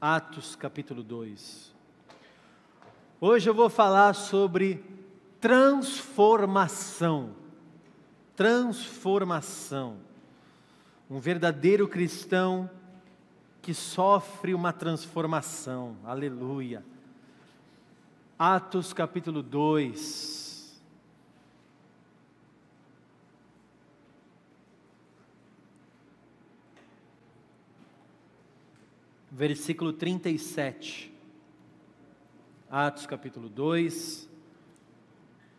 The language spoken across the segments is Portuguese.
Atos capítulo 2. Hoje eu vou falar sobre transformação. Transformação. Um verdadeiro cristão que sofre uma transformação. Aleluia. Atos capítulo 2. Versículo 37. Atos capítulo 2,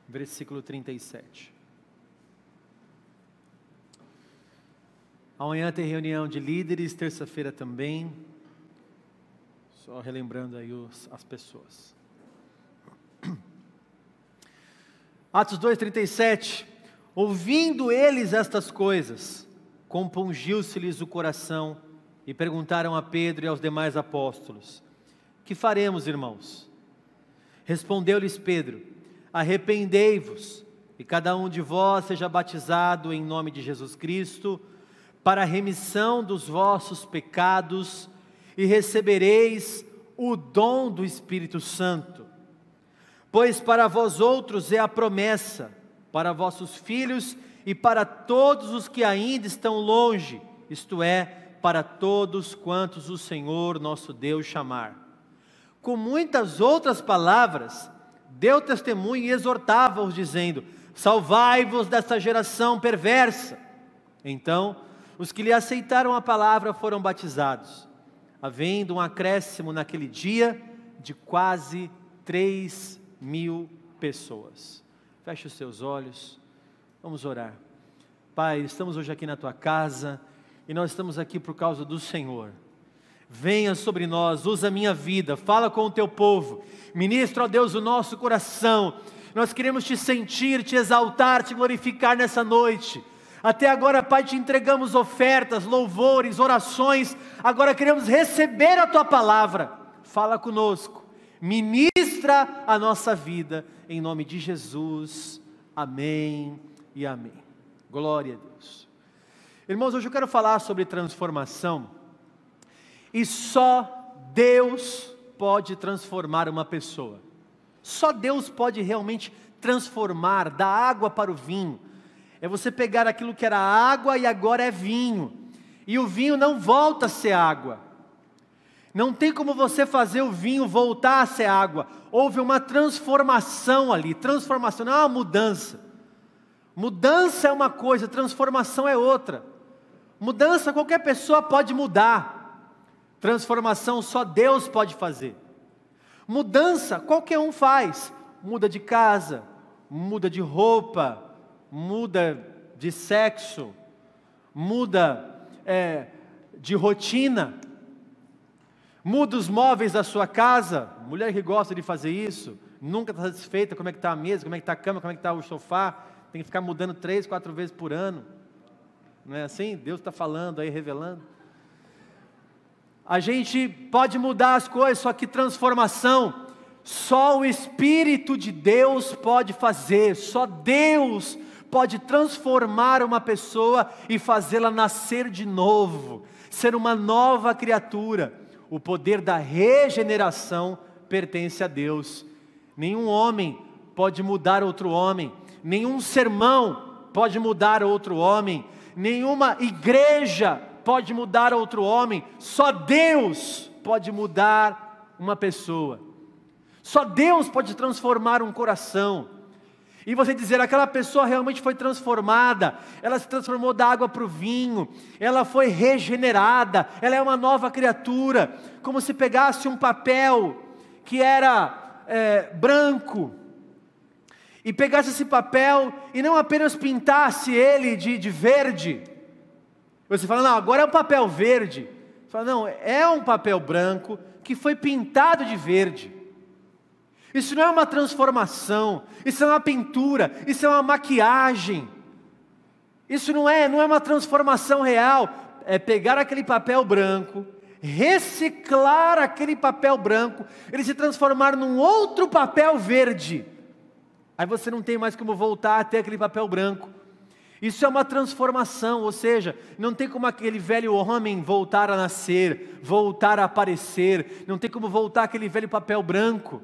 versículo 37. Amanhã tem reunião de líderes, terça-feira também. Só relembrando aí os, as pessoas. Atos 2,37. Ouvindo eles estas coisas, compungiu-se-lhes o coração e perguntaram a Pedro e aos demais apóstolos: Que faremos, irmãos? Respondeu-lhes Pedro: Arrependei-vos e cada um de vós seja batizado em nome de Jesus Cristo para a remissão dos vossos pecados e recebereis o dom do Espírito Santo. Pois para vós outros é a promessa, para vossos filhos e para todos os que ainda estão longe, isto é, para todos quantos o Senhor nosso Deus chamar. Com muitas outras palavras, deu testemunho e exortava-os, dizendo: Salvai-vos desta geração perversa. Então, os que lhe aceitaram a palavra foram batizados, havendo um acréscimo naquele dia de quase três mil pessoas. Feche os seus olhos, vamos orar. Pai, estamos hoje aqui na tua casa e nós estamos aqui por causa do Senhor. Venha sobre nós, usa a minha vida, fala com o teu povo, ministra, ó Deus, o nosso coração. Nós queremos te sentir, te exaltar, te glorificar nessa noite. Até agora, Pai, te entregamos ofertas, louvores, orações. Agora queremos receber a tua palavra. Fala conosco, ministra a nossa vida, em nome de Jesus. Amém e amém. Glória a Deus. Irmãos, hoje eu quero falar sobre transformação. E só Deus pode transformar uma pessoa. Só Deus pode realmente transformar, da água para o vinho. É você pegar aquilo que era água e agora é vinho. E o vinho não volta a ser água. Não tem como você fazer o vinho voltar a ser água. Houve uma transformação ali. Transformação não é uma mudança. Mudança é uma coisa, transformação é outra. Mudança qualquer pessoa pode mudar, transformação só Deus pode fazer. Mudança qualquer um faz, muda de casa, muda de roupa, muda de sexo, muda é, de rotina, muda os móveis da sua casa. Mulher que gosta de fazer isso, nunca está satisfeita como é que está a mesa, como é que está a cama, como é que está o sofá, tem que ficar mudando três, quatro vezes por ano. Não é assim? Deus está falando aí, revelando. A gente pode mudar as coisas, só que transformação, só o Espírito de Deus pode fazer, só Deus pode transformar uma pessoa e fazê-la nascer de novo, ser uma nova criatura. O poder da regeneração pertence a Deus. Nenhum homem pode mudar outro homem, nenhum sermão pode mudar outro homem, nenhuma igreja pode mudar outro homem, só Deus pode mudar uma pessoa. Só Deus pode transformar um coração. E você dizer, aquela pessoa realmente foi transformada, ela se transformou da água para o vinho, ela foi regenerada, ela é uma nova criatura, como se pegasse um papel que era é, branco, e pegasse esse papel e não apenas pintasse ele de, de verde. Você fala, não, agora é um papel verde. Você fala, não, é um papel branco que foi pintado de verde. Isso não é uma transformação, isso é uma pintura, isso é uma maquiagem. Isso não é, não é uma transformação real, é pegar aquele papel branco, reciclar aquele papel branco, ele se transformar num outro papel verde Aí você não tem mais como voltar até aquele papel branco. Isso é uma transformação, ou seja, não tem como aquele velho homem voltar a nascer, voltar a aparecer, não tem como voltar aquele velho papel branco.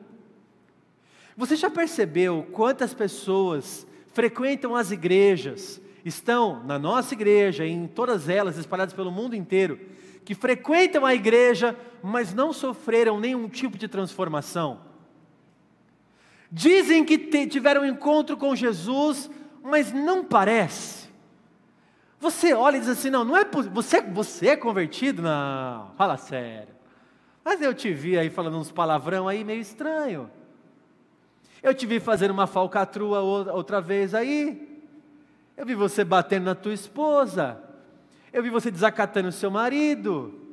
Você já percebeu quantas pessoas frequentam as igrejas, estão na nossa igreja, em todas elas, espalhadas pelo mundo inteiro, que frequentam a igreja, mas não sofreram nenhum tipo de transformação? Dizem que tiveram um encontro com Jesus, mas não parece. Você olha e diz assim: não, não é você, você é convertido? Não, fala sério. Mas eu te vi aí falando uns palavrão aí meio estranho. Eu te vi fazendo uma falcatrua outra vez aí. Eu vi você batendo na tua esposa. Eu vi você desacatando o seu marido.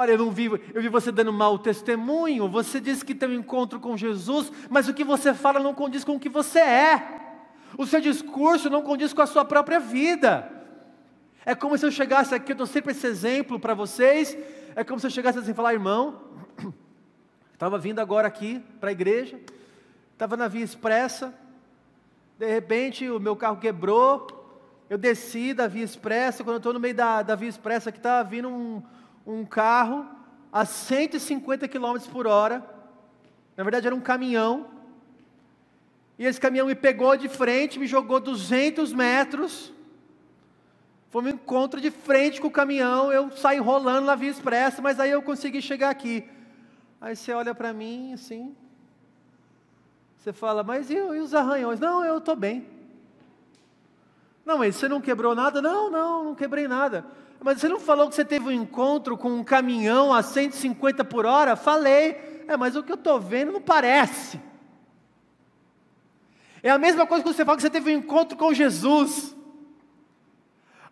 Olha, eu não vi, eu vi você dando mau testemunho. Você disse que tem um encontro com Jesus, mas o que você fala não condiz com o que você é. O seu discurso não condiz com a sua própria vida. É como se eu chegasse aqui, eu dou sempre esse exemplo para vocês. É como se eu chegasse assim e falar, irmão, estava vindo agora aqui para a igreja, estava na via expressa, de repente o meu carro quebrou, eu desci da via expressa, quando eu estou no meio da, da via expressa, que estava vindo um, um carro a 150 km por hora, na verdade era um caminhão, e esse caminhão me pegou de frente, me jogou 200 metros, foi um encontro de frente com o caminhão, eu saí rolando na via expressa, mas aí eu consegui chegar aqui. Aí você olha para mim assim, você fala, mas e, e os arranhões? Não, eu estou bem. Não, mas você não quebrou nada? Não, não, não quebrei nada. Mas você não falou que você teve um encontro com um caminhão a 150 por hora? Falei. É, mas o que eu estou vendo não parece. É a mesma coisa que você fala que você teve um encontro com Jesus.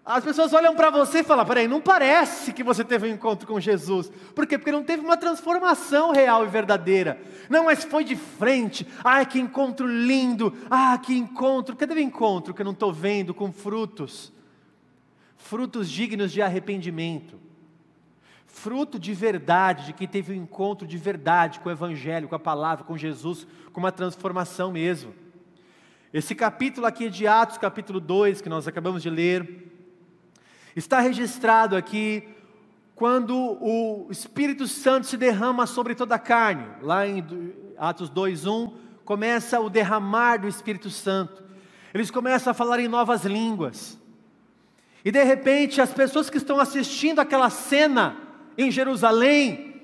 As pessoas olham para você e falam: peraí, não parece que você teve um encontro com Jesus. Por quê? Porque não teve uma transformação real e verdadeira. Não, mas foi de frente. Ai, que encontro lindo. Ah, que encontro. Cadê o encontro que eu não estou vendo com frutos? Frutos dignos de arrependimento, fruto de verdade, de quem teve um encontro de verdade com o Evangelho, com a palavra, com Jesus, com uma transformação mesmo. Esse capítulo aqui de Atos, capítulo 2, que nós acabamos de ler, está registrado aqui quando o Espírito Santo se derrama sobre toda a carne. Lá em Atos 2:1 começa o derramar do Espírito Santo. Eles começam a falar em novas línguas. E de repente, as pessoas que estão assistindo aquela cena em Jerusalém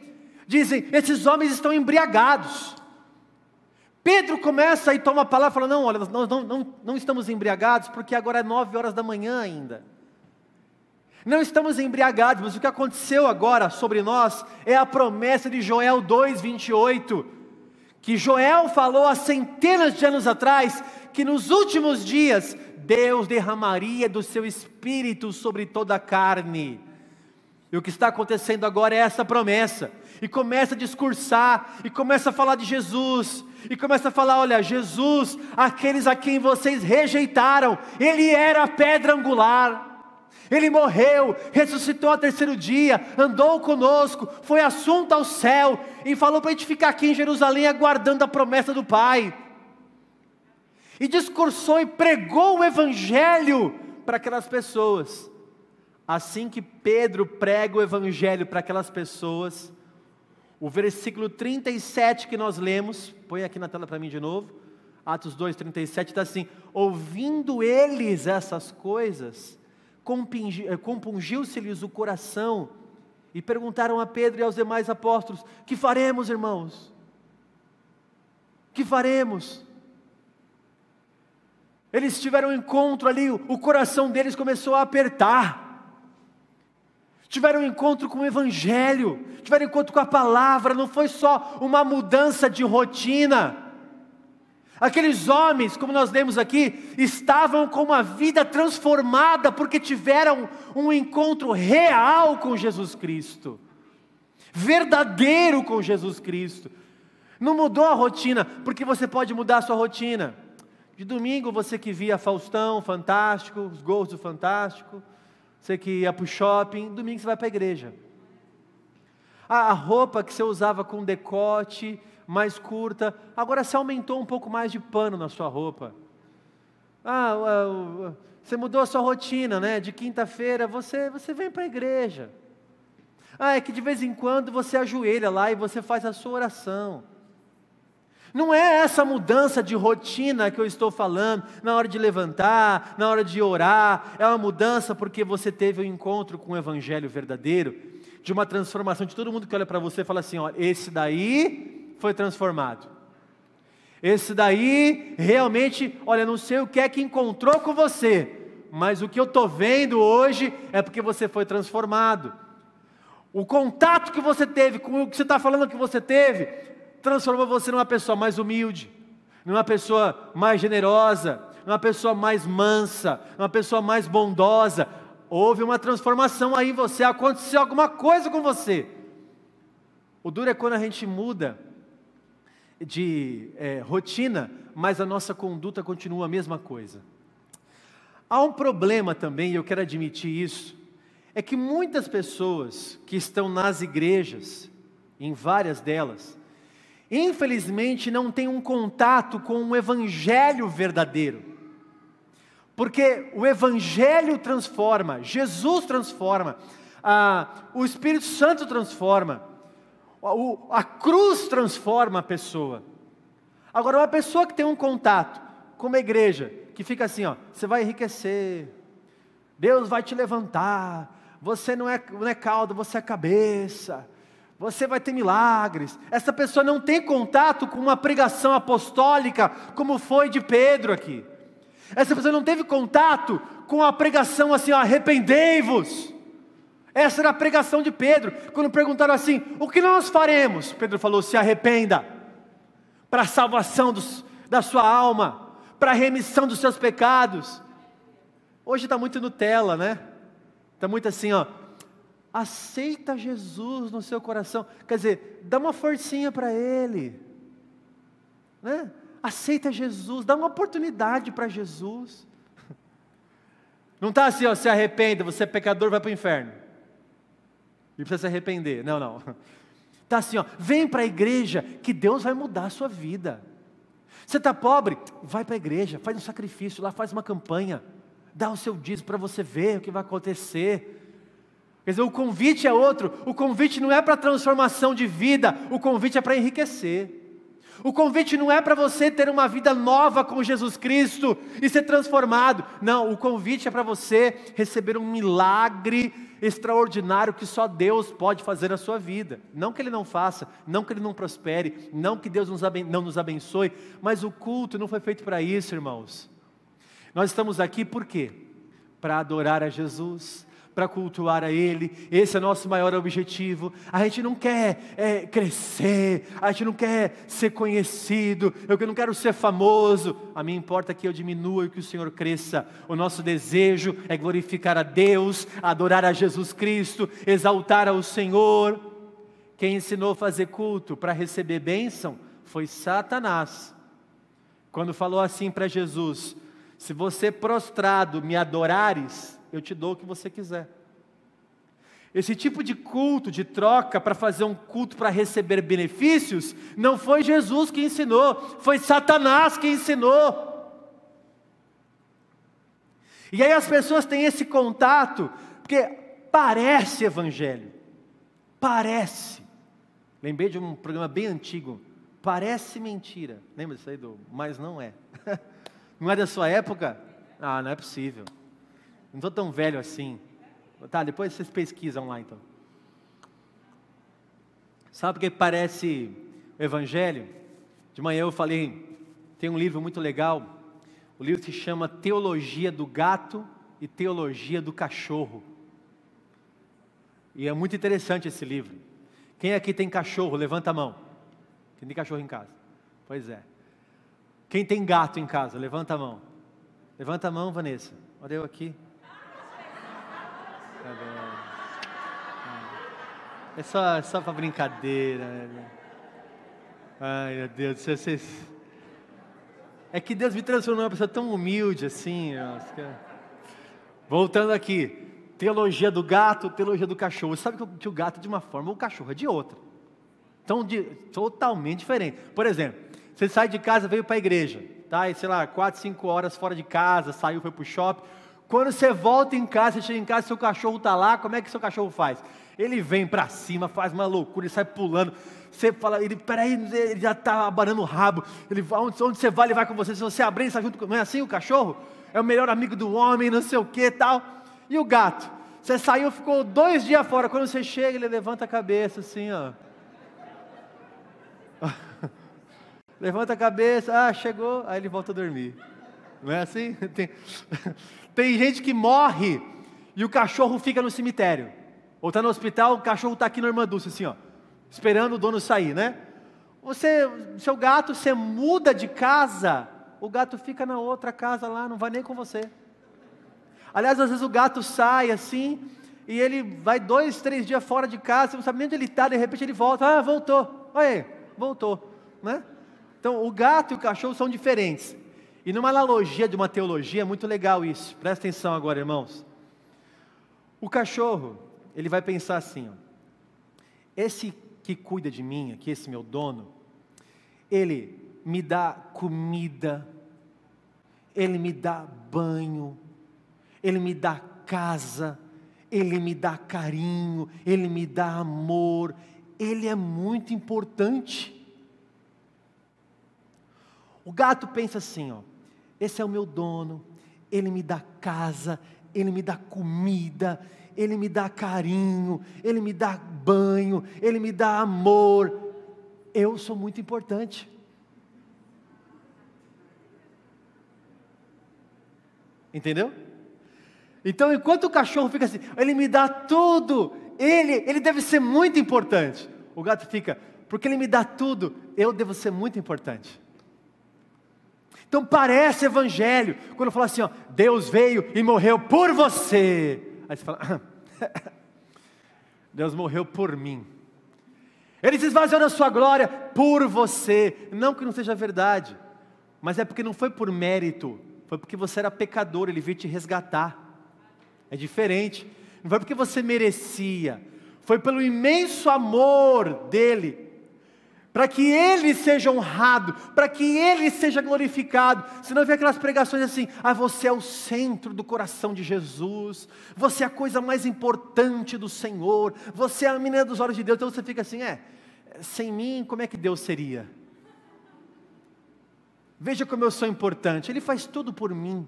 dizem: esses homens estão embriagados. Pedro começa e toma a palavra fala: Não, olha, nós não, não, não estamos embriagados porque agora é nove horas da manhã ainda. Não estamos embriagados, mas o que aconteceu agora sobre nós é a promessa de Joel 2,28, que Joel falou há centenas de anos atrás, que nos últimos dias Deus derramaria do seu espírito sobre toda a carne. E o que está acontecendo agora é essa promessa. E começa a discursar, e começa a falar de Jesus, e começa a falar: olha, Jesus, aqueles a quem vocês rejeitaram, ele era a pedra angular. Ele morreu, ressuscitou ao terceiro dia, andou conosco, foi assunto ao céu e falou para a gente ficar aqui em Jerusalém aguardando a promessa do Pai e discursou e pregou o Evangelho para aquelas pessoas. Assim que Pedro prega o Evangelho para aquelas pessoas, o versículo 37 que nós lemos, põe aqui na tela para mim de novo, Atos 2, 37, está assim: ouvindo eles essas coisas, compungiu-se-lhes o coração, e perguntaram a Pedro e aos demais apóstolos: Que faremos, irmãos? Que faremos? Eles tiveram um encontro ali, o coração deles começou a apertar. Tiveram um encontro com o Evangelho, tiveram um encontro com a palavra, não foi só uma mudança de rotina. Aqueles homens, como nós lemos aqui, estavam com uma vida transformada porque tiveram um encontro real com Jesus Cristo, verdadeiro com Jesus Cristo. Não mudou a rotina, porque você pode mudar a sua rotina. De domingo, você que via Faustão, Fantástico, os gols do Fantástico, você que ia para o shopping, domingo você vai para a igreja. A roupa que você usava com decote mais curta, agora você aumentou um pouco mais de pano na sua roupa. Ah, você mudou a sua rotina, né? De quinta-feira você, você vem para a igreja. Ah, é que de vez em quando você ajoelha lá e você faz a sua oração. Não é essa mudança de rotina que eu estou falando, na hora de levantar, na hora de orar, é uma mudança porque você teve um encontro com o Evangelho verdadeiro, de uma transformação de todo mundo que olha para você e fala assim: ó, esse daí foi transformado. Esse daí realmente, olha, não sei o que é que encontrou com você, mas o que eu estou vendo hoje é porque você foi transformado. O contato que você teve com o que você está falando que você teve, transformou você numa pessoa mais humilde, numa pessoa mais generosa, numa pessoa mais mansa, numa pessoa mais bondosa. Houve uma transformação aí em você, aconteceu alguma coisa com você. O duro é quando a gente muda de é, rotina, mas a nossa conduta continua a mesma coisa. Há um problema também, e eu quero admitir isso, é que muitas pessoas que estão nas igrejas, em várias delas, infelizmente não têm um contato com o evangelho verdadeiro. Porque o evangelho transforma, Jesus transforma, a, o Espírito Santo transforma, a, cruz transforma a pessoa. Agora, uma pessoa que tem um contato com uma igreja, que fica assim, ó, você vai enriquecer, Deus vai te levantar, você não é, não é cauda, você é cabeça, você vai ter milagres. Essa pessoa não tem contato com uma pregação apostólica, como foi de Pedro aqui. Essa pessoa não teve contato com a pregação assim, arrependei-vos. Essa era a pregação de Pedro. Quando perguntaram assim: o que nós faremos? Pedro falou: se arrependa, para a salvação dos, da sua alma, para a remissão dos seus pecados. Hoje está muito Nutella, né? Está muito assim, ó. Aceita Jesus no seu coração. Quer dizer, dá uma forcinha para Ele. Né? Aceita Jesus, dá uma oportunidade para Jesus. Não está assim, ó, se arrependa, você é pecador, vai para o inferno. E precisa se arrepender. Não, não. Está assim, ó, vem para a igreja que Deus vai mudar a sua vida. Você está pobre? Vai para a igreja, faz um sacrifício lá, faz uma campanha dá o seu dízimo para você ver o que vai acontecer. Quer dizer, o convite é outro. O convite não é para transformação de vida, o convite é para enriquecer. O convite não é para você ter uma vida nova com Jesus Cristo e ser transformado. Não, o convite é para você receber um milagre extraordinário que só Deus pode fazer na sua vida. Não que Ele não faça, não que Ele não prospere, não que Deus não nos abençoe, mas o culto não foi feito para isso, irmãos. Nós estamos aqui por quê? Para adorar a Jesus, para cultuar a Ele, esse é nosso maior objetivo. A gente não quer é, crescer, a gente não quer ser conhecido, eu não quero ser famoso, a mim importa que eu diminua e que o Senhor cresça. O nosso desejo é glorificar a Deus, adorar a Jesus Cristo, exaltar ao Senhor. Quem ensinou a fazer culto para receber bênção foi Satanás. Quando falou assim para Jesus: se você prostrado me adorares, eu te dou o que você quiser. Esse tipo de culto, de troca, para fazer um culto para receber benefícios, não foi Jesus que ensinou, foi Satanás que ensinou. E aí as pessoas têm esse contato, porque parece evangelho, parece. Lembrei de um programa bem antigo, parece mentira. Lembra disso aí do, mas não é. Não é da sua época? Ah, não é possível. Não estou tão velho assim. Tá, depois vocês pesquisam lá então. Sabe o que parece o Evangelho? De manhã eu falei, tem um livro muito legal. O livro se chama Teologia do Gato e Teologia do Cachorro. E é muito interessante esse livro. Quem aqui tem cachorro, levanta a mão. Quem tem cachorro em casa? Pois é. Quem tem gato em casa? Levanta a mão. Levanta a mão, Vanessa. Olha eu aqui. É só, é só para brincadeira. Né? Ai, meu Deus. Vocês... É que Deus me transformou numa pessoa tão humilde assim. Voltando aqui. Teologia do gato, teologia do cachorro. Sabe que o gato é de uma forma, o cachorro é de outra. Então, de, totalmente diferente. Por exemplo, você sai de casa, veio para a igreja. tá? E sei lá, 4, 5 horas fora de casa, saiu, foi pro shopping. Quando você volta em casa, você chega em casa, seu cachorro está lá, como é que seu cachorro faz? Ele vem para cima, faz uma loucura, ele sai pulando. Você fala, ele, peraí, ele já está abanando o rabo. Ele onde, onde, você vai, ele vai com você. Se você abrir, ele está junto com. Não é assim o cachorro? É o melhor amigo do homem, não sei o que tal. E o gato? Você saiu, ficou dois dias fora. Quando você chega, ele levanta a cabeça assim, ó. levanta a cabeça, ah, chegou, aí ele volta a dormir. Não é assim? Tem, tem gente que morre e o cachorro fica no cemitério. Ou está no hospital, o cachorro está aqui na Irmã Dulce, assim, ó, esperando o dono sair, né? Você, seu gato, você muda de casa, o gato fica na outra casa lá, não vai nem com você. Aliás, às vezes o gato sai assim, e ele vai dois, três dias fora de casa, você não sabe nem onde ele está, de repente ele volta, ah, voltou, olha aí, voltou, né? Então, o gato e o cachorro são diferentes. E numa analogia de uma teologia, é muito legal isso. Presta atenção agora, irmãos. O cachorro, ele vai pensar assim: ó, esse que cuida de mim, aqui, esse meu dono, ele me dá comida, ele me dá banho, ele me dá casa, ele me dá carinho, ele me dá amor, ele é muito importante. O gato pensa assim, ó, esse é o meu dono, ele me dá casa, ele me dá comida, ele me dá carinho, ele me dá banho, ele me dá amor. Eu sou muito importante. Entendeu? Então, enquanto o cachorro fica assim, ele me dá tudo, ele, ele deve ser muito importante. O gato fica, porque ele me dá tudo, eu devo ser muito importante. Então parece evangelho, quando fala assim, ó, Deus veio e morreu por você. Aí você fala, Deus morreu por mim. Ele se esvaziou da sua glória por você. Não que não seja verdade, mas é porque não foi por mérito, foi porque você era pecador, ele veio te resgatar. É diferente. Não foi porque você merecia, foi pelo imenso amor dele para que Ele seja honrado, para que Ele seja glorificado. Senão vem aquelas pregações assim: ah, você é o centro do coração de Jesus, você é a coisa mais importante do Senhor, você é a menina dos olhos de Deus. Então você fica assim: é, sem mim, como é que Deus seria? Veja como eu sou importante, Ele faz tudo por mim.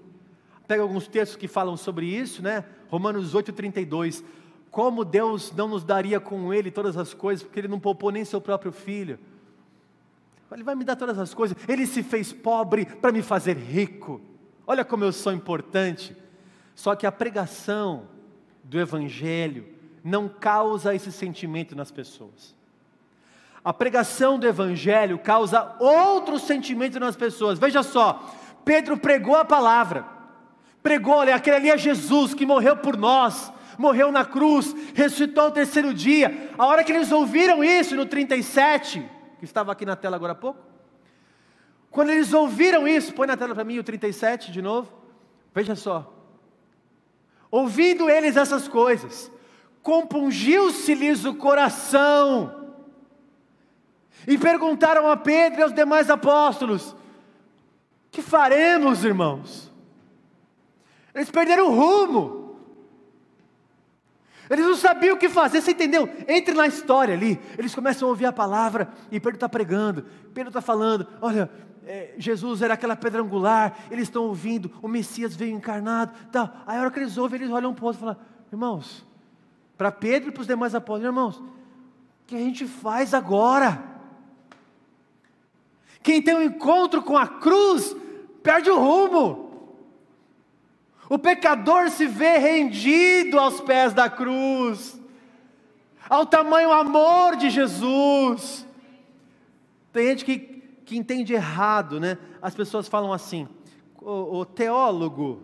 Pega alguns textos que falam sobre isso, né? Romanos 8,32. Como Deus não nos daria com Ele todas as coisas, porque Ele não poupou nem seu próprio filho. Ele vai me dar todas as coisas. Ele se fez pobre para me fazer rico. Olha como eu sou importante. Só que a pregação do Evangelho não causa esse sentimento nas pessoas. A pregação do Evangelho causa outro sentimento nas pessoas. Veja só, Pedro pregou a palavra, pregou, olha, aquele ali é Jesus que morreu por nós, morreu na cruz, ressuscitou ao terceiro dia. A hora que eles ouviram isso, no 37, que estava aqui na tela agora há pouco. Quando eles ouviram isso, põe na tela para mim o 37 de novo. Veja só. Ouvindo eles essas coisas, compungiu-se-lhes o coração. E perguntaram a Pedro e aos demais apóstolos: Que faremos, irmãos? Eles perderam o rumo. Eles não sabiam o que fazer, você entendeu? Entre na história ali. Eles começam a ouvir a palavra e Pedro está pregando. Pedro está falando: olha, é, Jesus era aquela pedra angular. Eles estão ouvindo, o Messias veio encarnado. Tal. Aí a hora que eles ouvem, eles olham para o outro e falam: irmãos, para Pedro e para os demais apóstolos, irmãos, o que a gente faz agora? Quem tem um encontro com a cruz, perde o rumo. O pecador se vê rendido aos pés da cruz, ao tamanho amor de Jesus. Tem gente que, que entende errado, né? As pessoas falam assim, o, o teólogo,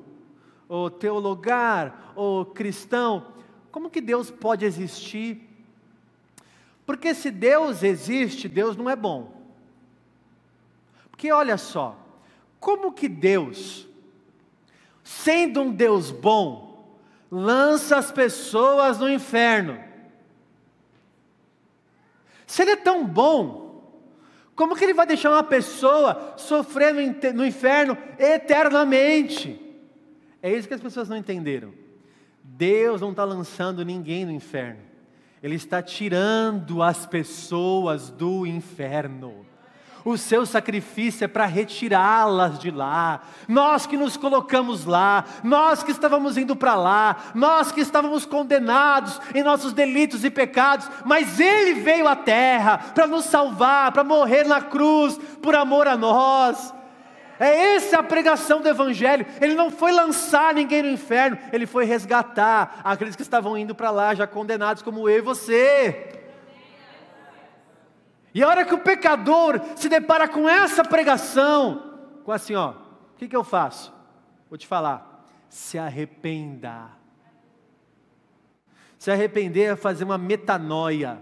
o teologar, o cristão, como que Deus pode existir? Porque se Deus existe, Deus não é bom. Porque olha só, como que Deus sendo um Deus bom, lança as pessoas no inferno. Se Ele é tão bom, Como que ele vai deixar uma pessoa sofrendo no inferno eternamente? É isso que as pessoas não entenderam. Deus não está lançando ninguém no inferno, Ele está tirando as pessoas do inferno o seu sacrifício é para retirá-las de lá. Nós que nos colocamos lá, nós que estávamos indo para lá, nós que estávamos condenados em nossos delitos e pecados, mas Ele veio à terra para nos salvar, para morrer na cruz por amor a nós. É essa a pregação do Evangelho. Ele não foi lançar ninguém no inferno, ele foi resgatar aqueles que estavam indo para lá, já condenados, como eu e você. E a hora que o pecador se depara com essa pregação, com assim, ó, o que, que eu faço? Vou te falar, se arrependa. Se arrepender é fazer uma metanoia,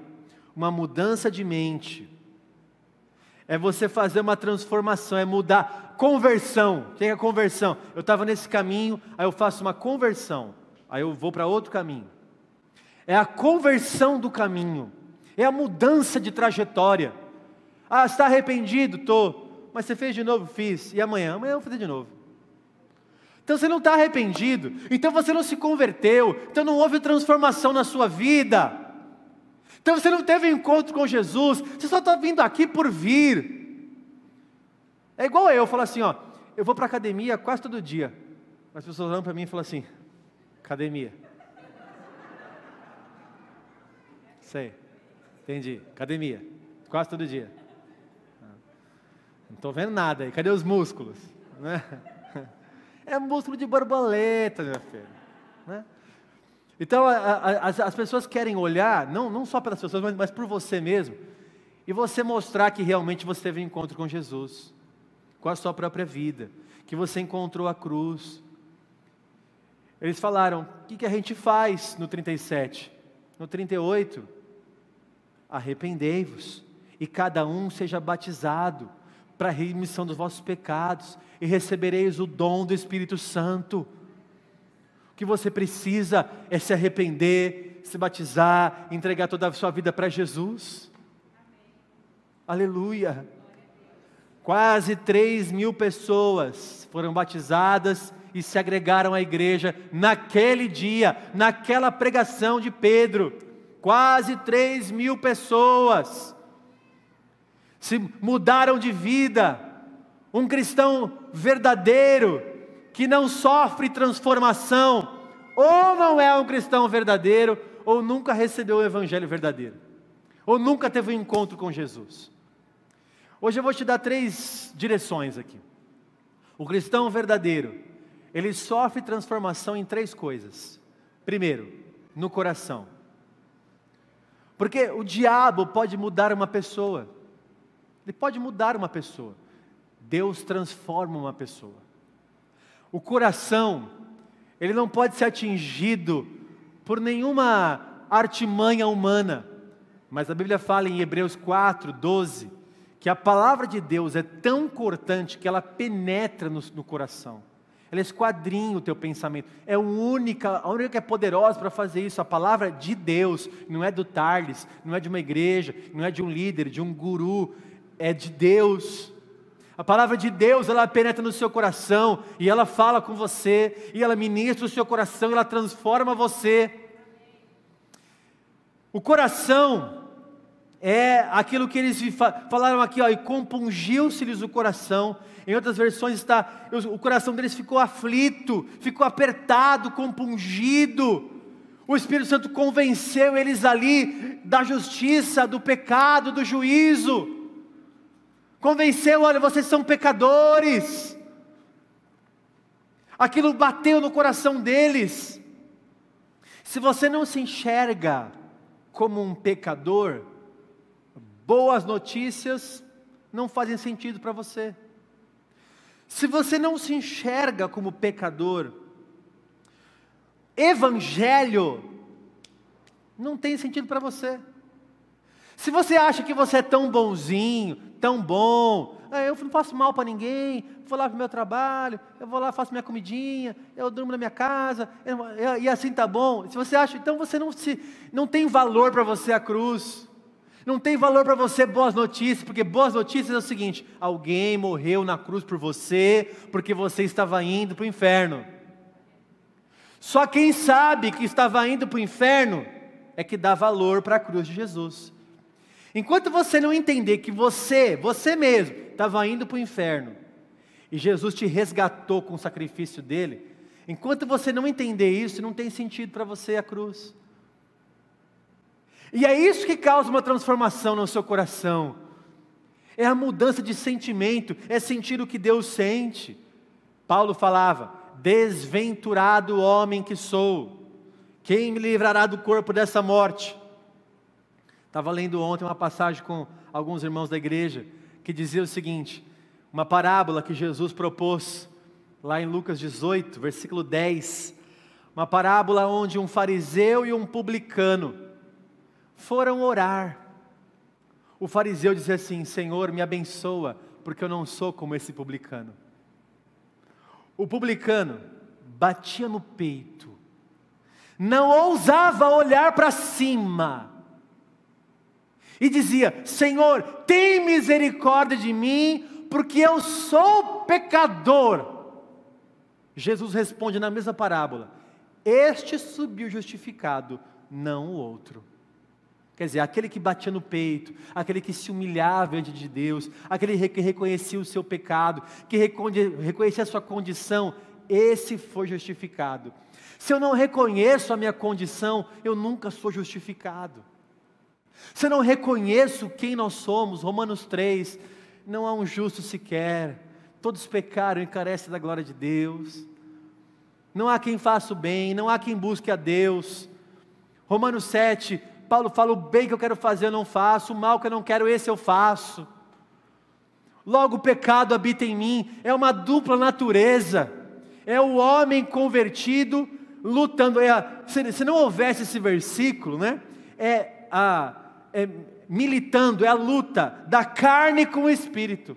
uma mudança de mente. É você fazer uma transformação, é mudar, conversão. O que é conversão? Eu estava nesse caminho, aí eu faço uma conversão, aí eu vou para outro caminho. É a conversão do caminho é a mudança de trajetória. Ah, está arrependido? Estou. Mas você fez de novo? Fiz. E amanhã? Amanhã eu vou fazer de novo. Então você não está arrependido, então você não se converteu, então não houve transformação na sua vida. Então você não teve encontro com Jesus, você só está vindo aqui por vir. É igual eu, falo assim, ó, eu vou para academia quase todo dia. As pessoas olham para mim e falam assim, academia. Sei. Entendi. Academia. Quase todo dia. Não estou vendo nada aí. Cadê os músculos? Né? É músculo de borboleta, meu filho. Né? Então, a, a, as, as, pessoas querem olhar, não, não só pelas pessoas, mas, mas por você mesmo, e você mostrar que realmente você teve um encontro com Jesus, com a sua própria vida, que você encontrou a cruz. Eles falaram: o que, que a gente faz no 37? No 38, arrependei-vos, e cada um seja batizado para a remissão dos vossos pecados, e recebereis o dom do Espírito Santo. O que você precisa é se arrepender, se batizar, entregar toda a sua vida para Jesus. Aleluia. Quase 3 mil pessoas foram batizadas e se agregaram à igreja naquele dia, naquela pregação de Pedro quase 3 mil pessoas se mudaram de vida. Um cristão verdadeiro, que não sofre transformação, ou não é um cristão verdadeiro, ou nunca recebeu o evangelho verdadeiro, ou nunca teve um encontro com Jesus. Hoje eu vou te dar três direções aqui. O cristão verdadeiro, ele sofre transformação em três coisas. Primeiro, no coração. Porque o diabo pode mudar uma pessoa. Ele pode mudar uma pessoa. Deus transforma uma pessoa. O coração, ele não pode ser atingido por nenhuma artimanha humana. Mas a Bíblia fala em Hebreus 4, 12, que a palavra de Deus é tão cortante que ela penetra no, no coração ela esquadrinha o teu pensamento. É a única, a única que é poderosa para fazer isso. A palavra de Deus, não é do Tarles, não é de uma igreja, não é de um líder, de um guru, é de Deus. A palavra de Deus, ela penetra no seu coração e ela fala com você, e ela ministra o seu coração, ela transforma você. O coração é aquilo que eles falaram aqui, ó, e compungiu-se-lhes o coração. Em outras versões está, o coração deles ficou aflito, ficou apertado, compungido. O Espírito Santo convenceu eles ali da justiça, do pecado, do juízo. Convenceu, olha, vocês são pecadores. Aquilo bateu no coração deles. Se você não se enxerga como um pecador, boas notícias não fazem sentido para você. Se você não se enxerga como pecador, evangelho não tem sentido para você. Se você acha que você é tão bonzinho, tão bom, ah, eu não faço mal para ninguém, vou lá para o meu trabalho, eu vou lá, faço minha comidinha, eu durmo na minha casa, eu, eu, e assim tá bom. Se você acha, então você não, se, não tem valor para você a cruz. Não tem valor para você boas notícias, porque boas notícias é o seguinte: alguém morreu na cruz por você, porque você estava indo para o inferno. Só quem sabe que estava indo para o inferno é que dá valor para a cruz de Jesus. Enquanto você não entender que você, você mesmo, estava indo para o inferno, e Jesus te resgatou com o sacrifício dele, enquanto você não entender isso, não tem sentido para você a cruz. E é isso que causa uma transformação no seu coração. É a mudança de sentimento, é sentir o que Deus sente. Paulo falava: Desventurado homem que sou, quem me livrará do corpo dessa morte? Estava lendo ontem uma passagem com alguns irmãos da igreja que dizia o seguinte: uma parábola que Jesus propôs lá em Lucas 18, versículo 10. Uma parábola onde um fariseu e um publicano foram orar. O fariseu dizia assim: Senhor, me abençoa, porque eu não sou como esse publicano. O publicano batia no peito, não ousava olhar para cima, e dizia: Senhor, tem misericórdia de mim, porque eu sou pecador. Jesus responde na mesma parábola: Este subiu justificado, não o outro. Quer dizer, aquele que batia no peito, aquele que se humilhava diante de Deus, aquele que reconhecia o seu pecado, que reconhecia a sua condição, esse foi justificado. Se eu não reconheço a minha condição, eu nunca sou justificado. Se eu não reconheço quem nós somos, Romanos 3, não há um justo sequer, todos pecaram e carecem da glória de Deus. Não há quem faça o bem, não há quem busque a Deus. Romanos 7, Paulo fala: o bem que eu quero fazer eu não faço, o mal que eu não quero, esse eu faço. Logo o pecado habita em mim, é uma dupla natureza, é o homem convertido lutando. É a, se, se, não houvesse esse versículo, né, é, a, é militando, é a luta da carne com o espírito,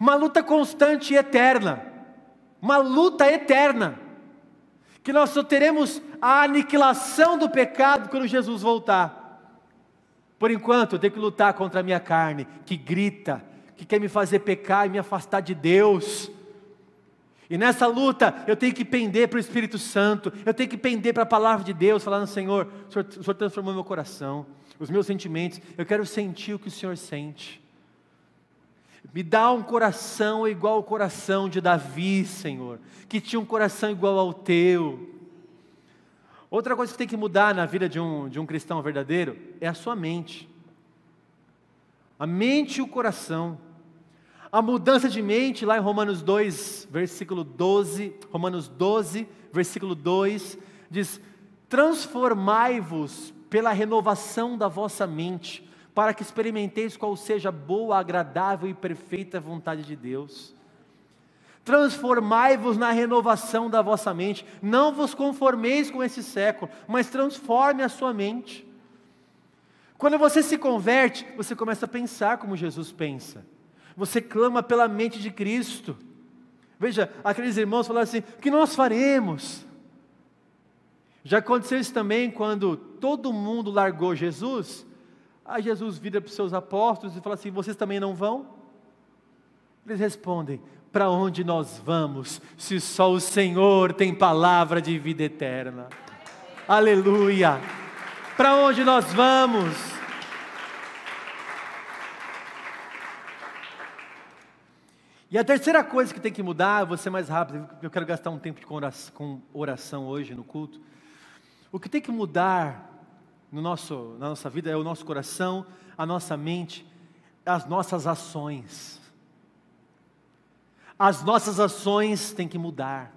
uma luta constante e eterna, uma luta eterna que nós só teremos a aniquilação do pecado quando Jesus voltar. Por enquanto, eu tenho que lutar contra a minha carne, que grita, que quer me fazer pecar e me afastar de Deus. E nessa luta, eu tenho que pender para o Espírito Santo, eu tenho que pender para a palavra de Deus, falando: Senhor, o Senhor, o Senhor transformou meu coração, os meus sentimentos, eu quero sentir o que o Senhor sente. Me dá um coração igual ao coração de Davi, Senhor, que tinha um coração igual ao teu. Outra coisa que tem que mudar na vida de um, de um cristão verdadeiro é a sua mente. A mente e o coração. A mudança de mente, lá em Romanos 2, versículo 12, Romanos 12, versículo 2, diz: Transformai-vos pela renovação da vossa mente para que experimenteis qual seja a boa, agradável e perfeita vontade de Deus. Transformai-vos na renovação da vossa mente, não vos conformeis com esse século, mas transforme a sua mente. Quando você se converte, você começa a pensar como Jesus pensa, você clama pela mente de Cristo. Veja, aqueles irmãos falaram assim: o que nós faremos? Já aconteceu isso também quando todo mundo largou Jesus Aí Jesus vira para os seus apóstolos e fala assim: Vocês também não vão? Eles respondem: Para onde nós vamos, se só o Senhor tem palavra de vida eterna? Aleluia! Para onde nós vamos? E a terceira coisa que tem que mudar, vou ser mais rápido, eu quero gastar um tempo com oração hoje no culto. O que tem que mudar no nosso, na nossa vida é o nosso coração, a nossa mente, as nossas ações. As nossas ações têm que mudar.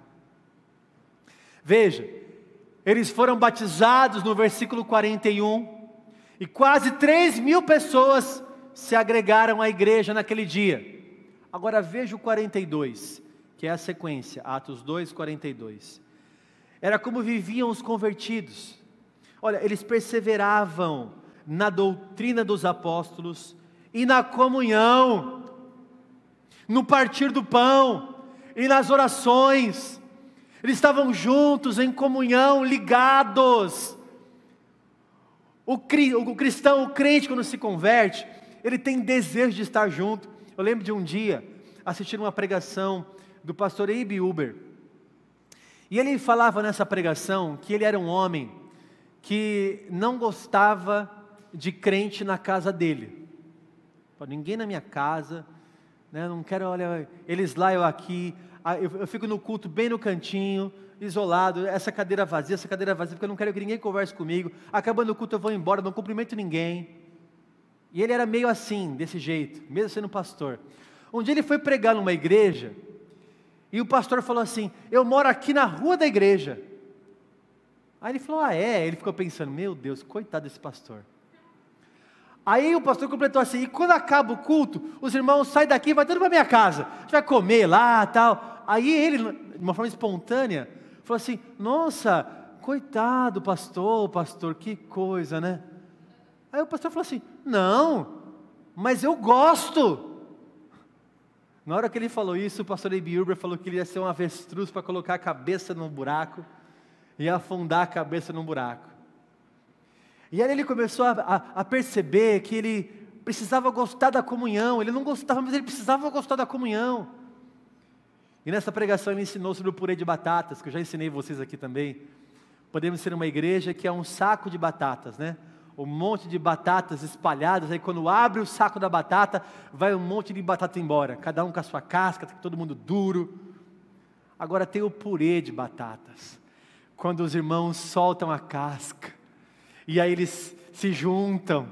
Veja, eles foram batizados no versículo 41, e quase 3 mil pessoas se agregaram à igreja naquele dia. Agora veja o 42, que é a sequência, Atos 2, 42. Era como viviam os convertidos Olha, eles perseveravam na doutrina dos apóstolos e na comunhão, no partir do pão e nas orações. Eles estavam juntos em comunhão, ligados. O, cristão, o crente, quando se converte, ele tem desejo de estar junto. Eu lembro de um dia, assistindo uma pregação do pastor Abe Uber. E ele falava nessa pregação que ele era um homem que não gostava de crente na casa dele. Ninguém na minha casa, né? não quero, olha, eles lá, eu aqui. Eu fico no culto bem no cantinho, isolado, essa cadeira vazia, essa cadeira vazia, porque eu não quero que ninguém converse comigo. Acabando o culto, eu vou embora, não cumprimento ninguém. E ele era meio assim, desse jeito, mesmo sendo pastor. Um dia ele foi pregar numa igreja, e o pastor falou assim: Eu moro aqui na rua da igreja. Aí ele falou: Ah, é? Ele ficou pensando: Meu Deus, coitado desse pastor. Aí o pastor completou assim: E quando acaba o culto, os irmãos saem daqui e vai tudo para minha casa. A gente vai comer lá tal. Aí ele, de uma forma espontânea, falou assim: Nossa, coitado, pastor, pastor, que coisa, né? Aí o pastor falou assim: Não, mas eu gosto. Na hora que ele falou isso, o pastor Ebi Uber falou que ele ia ser um avestruz para colocar a cabeça no buraco e afundar a cabeça no buraco. E aí ele começou a, a, a, perceber que ele precisava gostar da comunhão, ele não gostava, mas ele precisava gostar da comunhão. E nessa pregação ele ensinou sobre o purê de batatas, que eu já ensinei vocês aqui também. Podemos ser uma igreja que é um saco de batatas, né? um monte de batatas espalhadas, aí quando abre o saco da batata, vai um monte de batata embora, cada um com a sua casca, todo mundo duro. Agora tem o purê de batatas, quando os irmãos soltam a casca, e aí eles se juntam,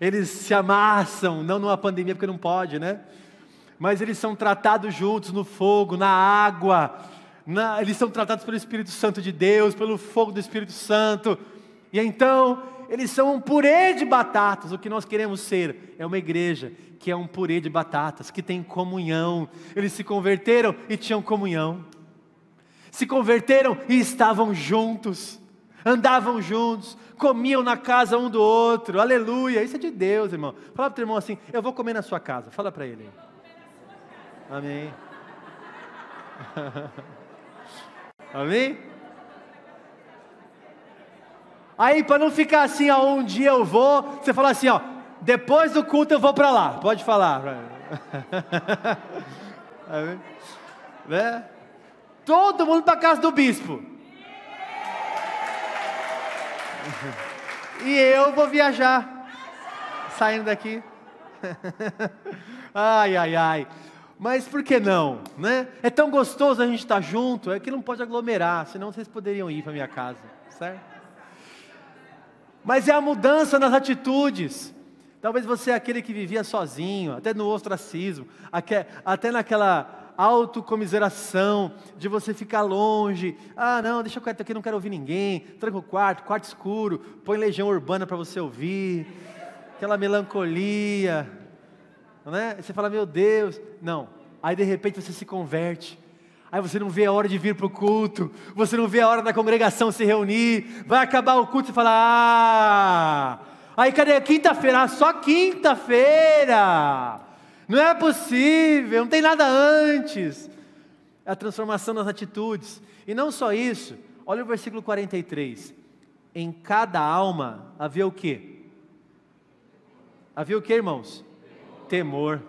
eles se amassam, não numa pandemia porque não pode, né? Mas eles são tratados juntos no fogo, na água, na, eles são tratados pelo Espírito Santo de Deus, pelo fogo do Espírito Santo, e então eles são um purê de batatas. O que nós queremos ser é uma igreja que é um purê de batatas, que tem comunhão. Eles se converteram e tinham comunhão. Se converteram e estavam juntos. Andavam juntos, comiam na casa um do outro, aleluia, isso é de Deus, irmão. Fala para o teu irmão assim: Eu vou comer na sua casa, fala para ele. Amém. Amém? Aí, para não ficar assim, ó, um dia eu vou, você fala assim, ó, depois do culto eu vou para lá. Pode falar. né? Todo mundo para casa do bispo. E eu vou viajar, saindo daqui. ai, ai, ai. Mas por que não, né? É tão gostoso a gente estar junto, é que não pode aglomerar, senão vocês poderiam ir para minha casa, certo? mas é a mudança nas atitudes. Talvez você é aquele que vivia sozinho, até no ostracismo, até naquela autocomiseração de você ficar longe. Ah, não, deixa quieto aqui, não quero ouvir ninguém. Tranca o quarto, quarto escuro, põe legião urbana para você ouvir. Aquela melancolia, né? Você fala, meu Deus, não. Aí de repente você se converte. Aí você não vê a hora de vir para o culto, você não vê a hora da congregação se reunir, vai acabar o culto e fala: Ah, aí cadê quinta-feira? Ah, só quinta-feira, não é possível, não tem nada antes. É a transformação das atitudes, e não só isso, olha o versículo 43: Em cada alma havia o que? Havia o que, irmãos? Temor,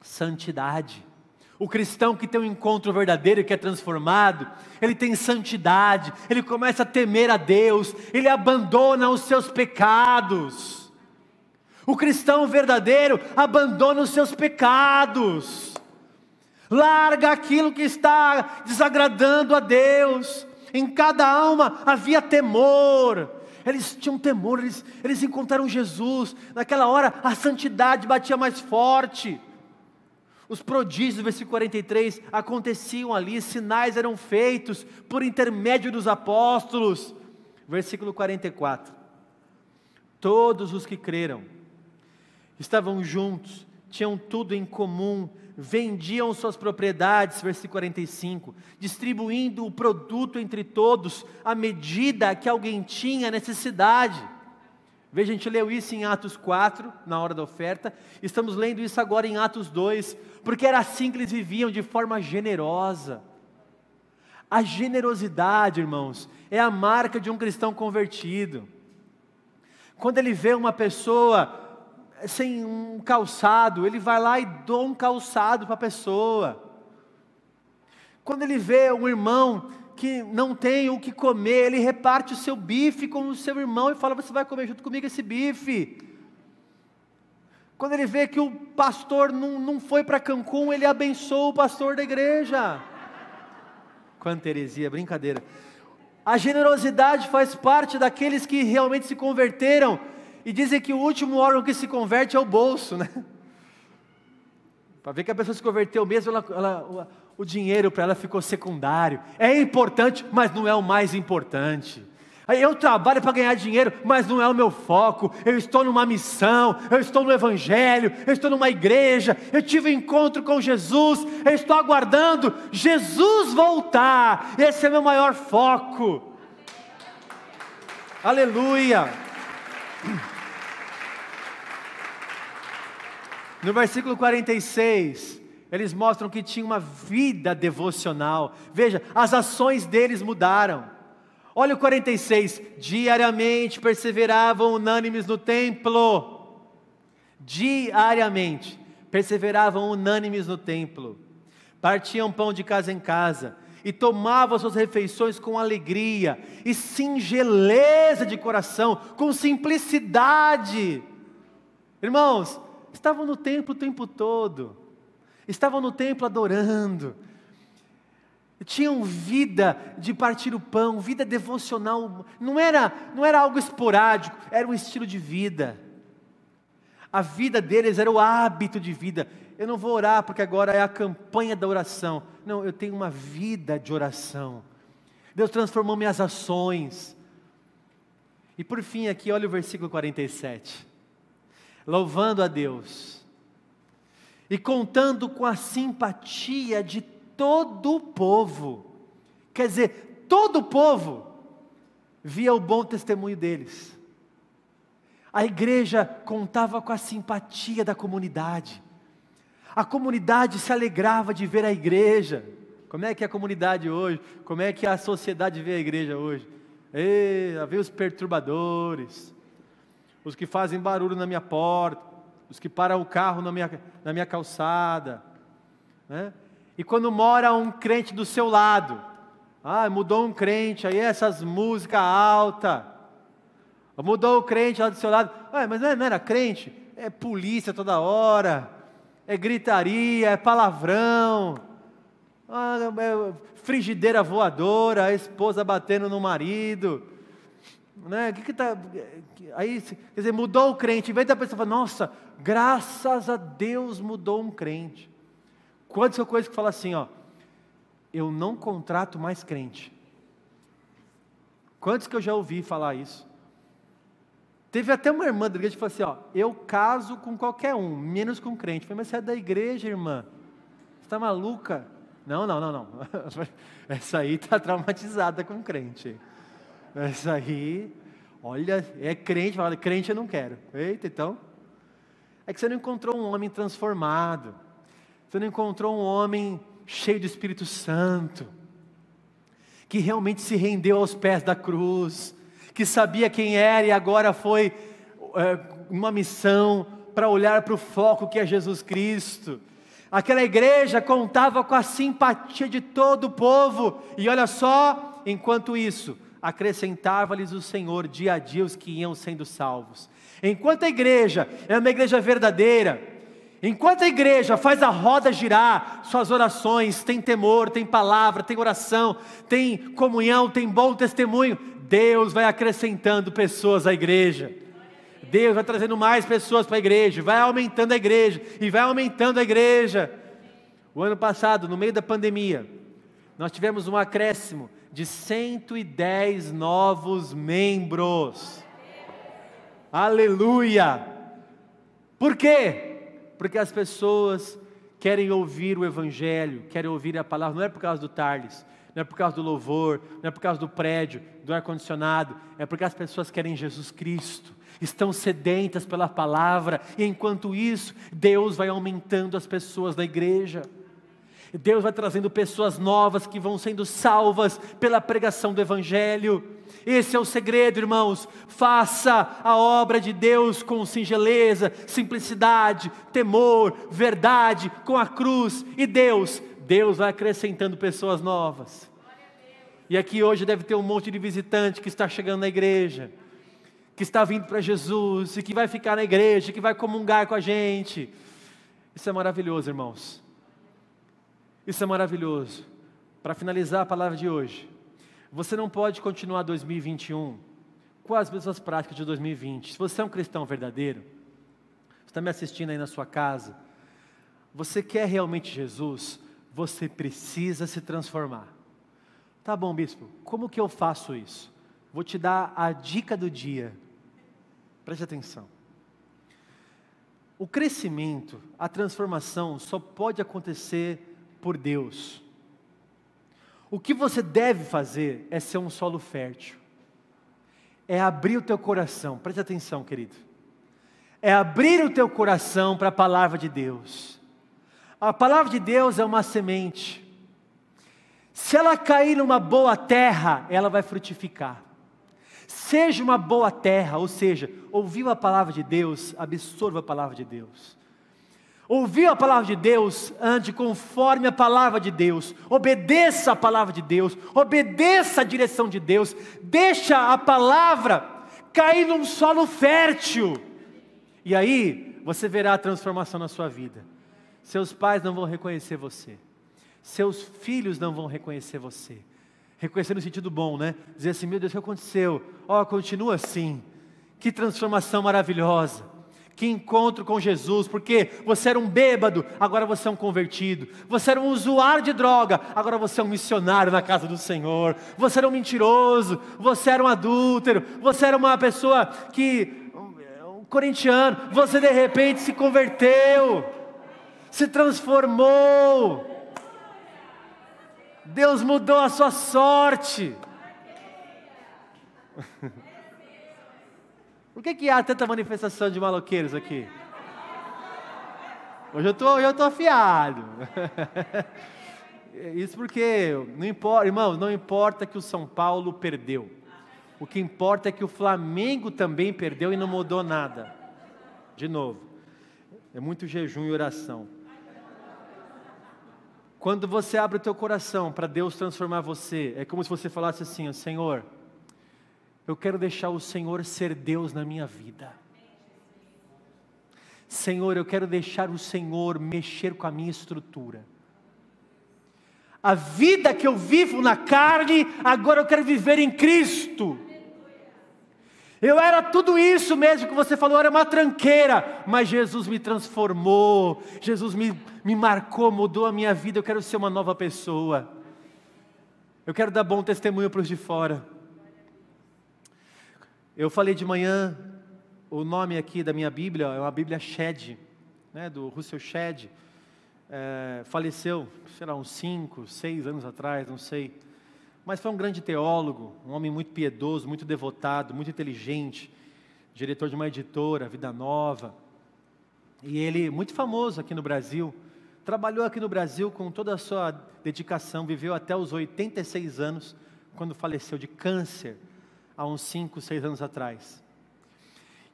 santidade o cristão que tem um encontro verdadeiro que é transformado, ele tem santidade, ele começa a temer a Deus, ele abandona os seus pecados. O cristão verdadeiro abandona os seus pecados, larga aquilo que está desagradando a Deus. Em cada alma havia temor, eles tinham temor, eles, eles encontraram Jesus. Naquela hora a santidade batia mais forte. Os prodígios, versículo 43, aconteciam ali, sinais eram feitos por intermédio dos apóstolos. Versículo 44. Todos os que creram estavam juntos, tinham tudo em comum, vendiam suas propriedades, versículo 45, distribuindo o produto entre todos à medida que alguém tinha necessidade. Veja, a gente leu isso em Atos 4, na hora da oferta, estamos lendo isso agora em Atos 2, porque era assim que eles viviam, de forma generosa. A generosidade, irmãos, é a marca de um cristão convertido. Quando ele vê uma pessoa sem um calçado, ele vai lá e dá um calçado para a pessoa. Quando ele vê um irmão que não tem o que comer, ele reparte o seu bife com o seu irmão e fala: Você vai comer junto comigo esse bife. Quando ele vê que o pastor não, não foi para Cancún, ele abençoa o pastor da igreja. Quanta heresia, brincadeira. A generosidade faz parte daqueles que realmente se converteram e dizem que o último órgão que se converte é o bolso, né? Para ver que a pessoa se converteu mesmo, ela, ela, o dinheiro para ela ficou secundário. É importante, mas não é o mais importante. Eu trabalho para ganhar dinheiro, mas não é o meu foco. Eu estou numa missão, eu estou no Evangelho, eu estou numa igreja, eu tive um encontro com Jesus, eu estou aguardando Jesus voltar. Esse é meu maior foco. Aleluia. No versículo 46, eles mostram que tinha uma vida devocional. Veja, as ações deles mudaram. Olha o 46, diariamente perseveravam unânimes no templo. Diariamente perseveravam unânimes no templo. Partiam pão de casa em casa e tomavam suas refeições com alegria e singeleza de coração, com simplicidade. Irmãos, estavam no templo o tempo todo, estavam no templo adorando, tinham vida de partir o pão, vida devocional, não era, não era algo esporádico, era um estilo de vida. A vida deles era o hábito de vida. Eu não vou orar porque agora é a campanha da oração. Não, eu tenho uma vida de oração. Deus transformou minhas ações. E por fim, aqui, olha o versículo 47 louvando a Deus e contando com a simpatia de todo o povo. Quer dizer, todo o povo via o bom testemunho deles. A igreja contava com a simpatia da comunidade. A comunidade se alegrava de ver a igreja. Como é que é a comunidade hoje? Como é que a sociedade vê a igreja hoje? Ei, vê os perturbadores, os que fazem barulho na minha porta, os que param o carro na minha, na minha calçada. Né? E quando mora um crente do seu lado, ah, mudou um crente, aí essas músicas altas, mudou o crente lá do seu lado, ah, mas não era crente, é polícia toda hora, é gritaria, é palavrão, ah, é frigideira voadora, a esposa batendo no marido, né? Que que tá, aí, quer dizer, mudou o crente. Em vez da pessoa falar, nossa, graças a Deus mudou um crente. Quantas são coisas que falam assim, ó, eu não contrato mais crente. Quantos que eu já ouvi falar isso? Teve até uma irmã da igreja que falou assim: ó, eu caso com qualquer um, menos com crente. Falei, mas você é da igreja, irmã? Você está maluca? Não, não, não, não. Essa aí está traumatizada com crente. Essa aí, olha, é crente, fala, crente eu não quero. Eita, então. É que você não encontrou um homem transformado. Você não encontrou um homem cheio do Espírito Santo. Que realmente se rendeu aos pés da cruz. Que sabia quem era e agora foi é, uma missão para olhar para o foco que é Jesus Cristo. Aquela igreja contava com a simpatia de todo o povo, e olha só, enquanto isso, acrescentava-lhes o Senhor dia a dia os que iam sendo salvos. Enquanto a igreja é uma igreja verdadeira, enquanto a igreja faz a roda girar, suas orações, tem temor, tem palavra, tem oração, tem comunhão, tem bom testemunho, Deus vai acrescentando pessoas à igreja. Deus vai trazendo mais pessoas para a igreja, vai aumentando a igreja e vai aumentando a igreja. O ano passado, no meio da pandemia, nós tivemos um acréscimo de 110 novos membros. Aleluia! Por quê? Porque as pessoas querem ouvir o Evangelho, querem ouvir a palavra, não é por causa do Tarles, não é por causa do louvor, não é por causa do prédio, do ar-condicionado, é porque as pessoas querem Jesus Cristo, estão sedentas pela palavra, e enquanto isso, Deus vai aumentando as pessoas da igreja. Deus vai trazendo pessoas novas que vão sendo salvas pela pregação do Evangelho. Esse é o segredo, irmãos. Faça a obra de Deus com singeleza, simplicidade, temor, verdade, com a cruz. E Deus, Deus vai acrescentando pessoas novas. E aqui hoje deve ter um monte de visitante que está chegando na igreja, que está vindo para Jesus e que vai ficar na igreja, que vai comungar com a gente. Isso é maravilhoso, irmãos. Isso é maravilhoso. Para finalizar a palavra de hoje, você não pode continuar 2021 com as mesmas práticas de 2020. Se você é um cristão verdadeiro, você está me assistindo aí na sua casa, você quer realmente Jesus, você precisa se transformar. Tá bom, bispo, como que eu faço isso? Vou te dar a dica do dia. Preste atenção. O crescimento, a transformação só pode acontecer por Deus. O que você deve fazer é ser um solo fértil. É abrir o teu coração, preste atenção, querido. É abrir o teu coração para a palavra de Deus. A palavra de Deus é uma semente. Se ela cair numa boa terra, ela vai frutificar. Seja uma boa terra, ou seja, ouviu a palavra de Deus, absorva a palavra de Deus. Ouviu a palavra de Deus, ande conforme a palavra de Deus, obedeça a palavra de Deus, obedeça a direção de Deus, deixa a palavra cair num solo fértil, e aí você verá a transformação na sua vida. Seus pais não vão reconhecer você, seus filhos não vão reconhecer você. Reconhecer no sentido bom, né? Dizer assim: meu Deus, o que aconteceu? Ó, oh, continua assim. Que transformação maravilhosa que encontro com Jesus, porque você era um bêbado, agora você é um convertido, você era um usuário de droga, agora você é um missionário na casa do Senhor, você era um mentiroso, você era um adúltero, você era uma pessoa que, um corintiano, você de repente se converteu, se transformou, Deus mudou a sua sorte. Por que, que há tanta manifestação de maloqueiros aqui? Hoje eu tô, eu tô afiado. Isso porque não importa, irmãos, não importa que o São Paulo perdeu. O que importa é que o Flamengo também perdeu e não mudou nada. De novo, é muito jejum e oração. Quando você abre o teu coração para Deus transformar você, é como se você falasse assim: Senhor, eu quero deixar o Senhor ser Deus na minha vida. Senhor, eu quero deixar o Senhor mexer com a minha estrutura. A vida que eu vivo na carne, agora eu quero viver em Cristo. Eu era tudo isso mesmo que você falou, era uma tranqueira, mas Jesus me transformou, Jesus me, me marcou, mudou a minha vida. Eu quero ser uma nova pessoa. Eu quero dar bom testemunho para os de fora. Eu falei de manhã, o nome aqui da minha Bíblia é uma Bíblia Shed, né, do Russell Shedd. É, faleceu, sei lá, uns cinco, seis anos atrás, não sei. Mas foi um grande teólogo, um homem muito piedoso, muito devotado, muito inteligente, diretor de uma editora, Vida Nova. E ele, muito famoso aqui no Brasil, trabalhou aqui no Brasil com toda a sua dedicação, viveu até os 86 anos, quando faleceu de câncer há uns 5, 6 anos atrás.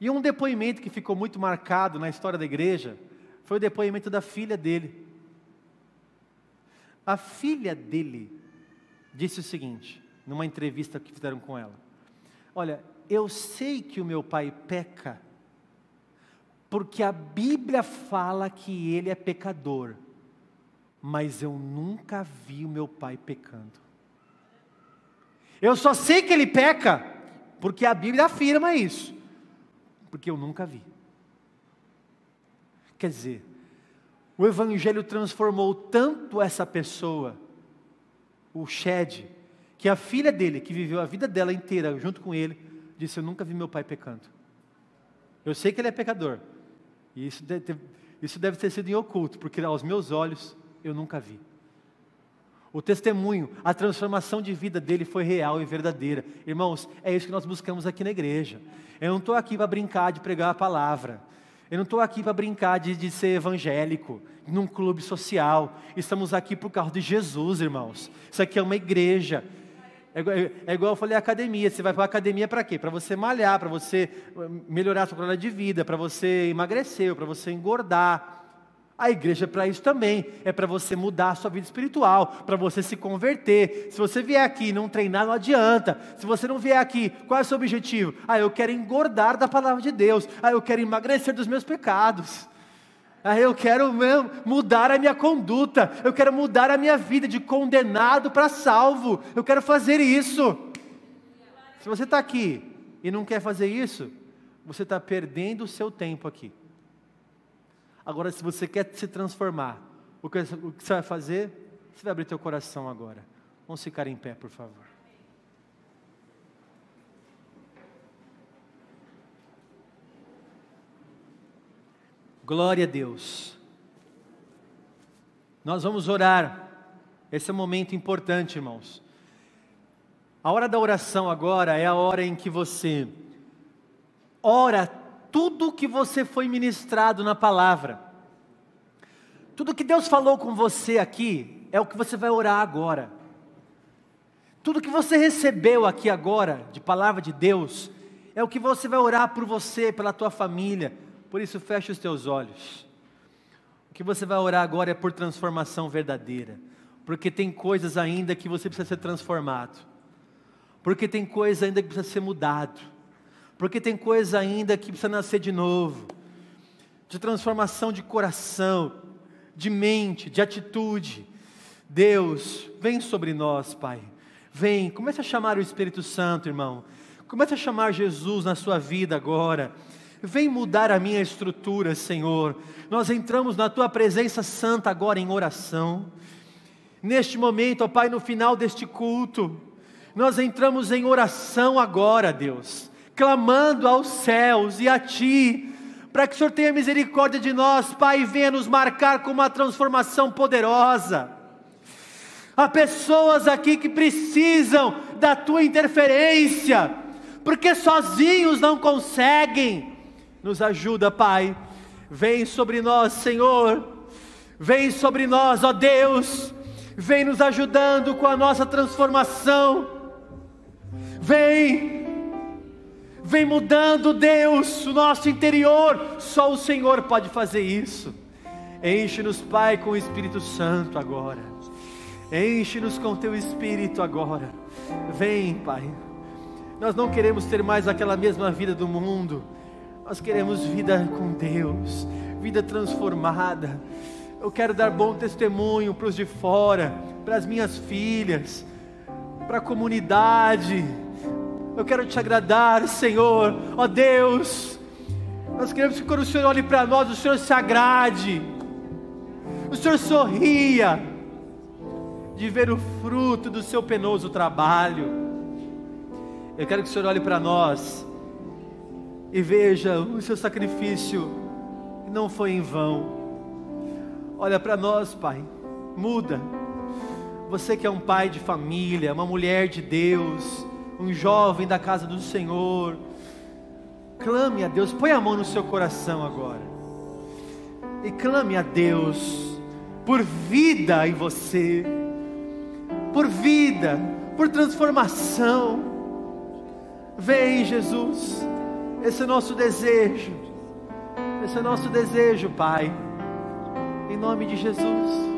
E um depoimento que ficou muito marcado na história da igreja foi o depoimento da filha dele. A filha dele disse o seguinte, numa entrevista que fizeram com ela: Olha, eu sei que o meu pai peca, porque a Bíblia fala que ele é pecador, mas eu nunca vi o meu pai pecando. Eu só sei que ele peca, porque a Bíblia afirma isso, porque eu nunca vi. Quer dizer, o Evangelho transformou tanto essa pessoa, o Shed, que a filha dele, que viveu a vida dela inteira junto com ele, disse: Eu nunca vi meu pai pecando. Eu sei que ele é pecador, e isso deve ter, isso deve ter sido em oculto, porque aos meus olhos eu nunca vi. O testemunho, a transformação de vida dele foi real e verdadeira. Irmãos, é isso que nós buscamos aqui na igreja. Eu não estou aqui para brincar de pregar a palavra. Eu não estou aqui para brincar de, de ser evangélico, num clube social. Estamos aqui por causa de Jesus, irmãos. Isso aqui é uma igreja. É, é, é igual eu falei academia. Você vai para a academia para quê? Para você malhar, para você melhorar a sua qualidade de vida, para você emagrecer, para você engordar. A igreja é para isso também, é para você mudar a sua vida espiritual, para você se converter. Se você vier aqui e não treinar, não adianta. Se você não vier aqui, qual é o seu objetivo? Ah, eu quero engordar da palavra de Deus. Ah, eu quero emagrecer dos meus pecados. Ah, eu quero mudar a minha conduta. Eu quero mudar a minha vida de condenado para salvo. Eu quero fazer isso. Se você está aqui e não quer fazer isso, você está perdendo o seu tempo aqui. Agora, se você quer se transformar, o que, você vai fazer? Você vai abrir teu coração agora. Vamos ficar em pé, por favor. Glória a Deus. Nós vamos orar. Esse é um momento importante, irmãos. A hora da oração agora é a hora em que você ora tudo que você foi ministrado na palavra. Tudo que Deus falou com você aqui é o que você vai orar agora. Tudo que você recebeu aqui agora de palavra de Deus é o que você vai orar por você, pela tua família. Por isso feche os teus olhos. O que você vai orar agora é por transformação verdadeira, porque tem coisas ainda que você precisa ser transformado. Porque tem coisa ainda que precisa ser mudado porque tem coisa ainda que precisa nascer de novo, de transformação de coração, de mente, de atitude. Deus, vem sobre nós, Pai. Vem, comece a chamar o Espírito Santo, irmão. Comece a chamar Jesus na sua vida agora. Vem mudar a minha estrutura, Senhor. Nós entramos na tua presença santa agora em oração. Neste momento, ó Pai, no final deste culto, nós entramos em oração agora, Deus clamando aos céus e a Ti, para que o Senhor tenha misericórdia de nós, Pai, venha nos marcar com uma transformação poderosa. Há pessoas aqui que precisam da Tua interferência, porque sozinhos não conseguem. Nos ajuda, Pai. Vem sobre nós, Senhor. Vem sobre nós, ó Deus. Vem nos ajudando com a nossa transformação. Vem vem mudando, Deus, o nosso interior. Só o Senhor pode fazer isso. Enche-nos, Pai, com o Espírito Santo agora. Enche-nos com teu Espírito agora. Vem, Pai. Nós não queremos ter mais aquela mesma vida do mundo. Nós queremos vida com Deus, vida transformada. Eu quero dar bom testemunho para os de fora, para as minhas filhas, para a comunidade eu quero te agradar, Senhor, ó Deus. Nós queremos que quando o Senhor olhe para nós, o Senhor se agrade, o Senhor sorria de ver o fruto do seu penoso trabalho. Eu quero que o Senhor olhe para nós e veja o seu sacrifício não foi em vão. Olha para nós, Pai, muda. Você que é um pai de família, uma mulher de Deus, um jovem da casa do Senhor. Clame a Deus, põe a mão no seu coração agora. E clame a Deus por vida em você, por vida, por transformação. Vem, Jesus, esse é o nosso desejo, esse é o nosso desejo, Pai, em nome de Jesus.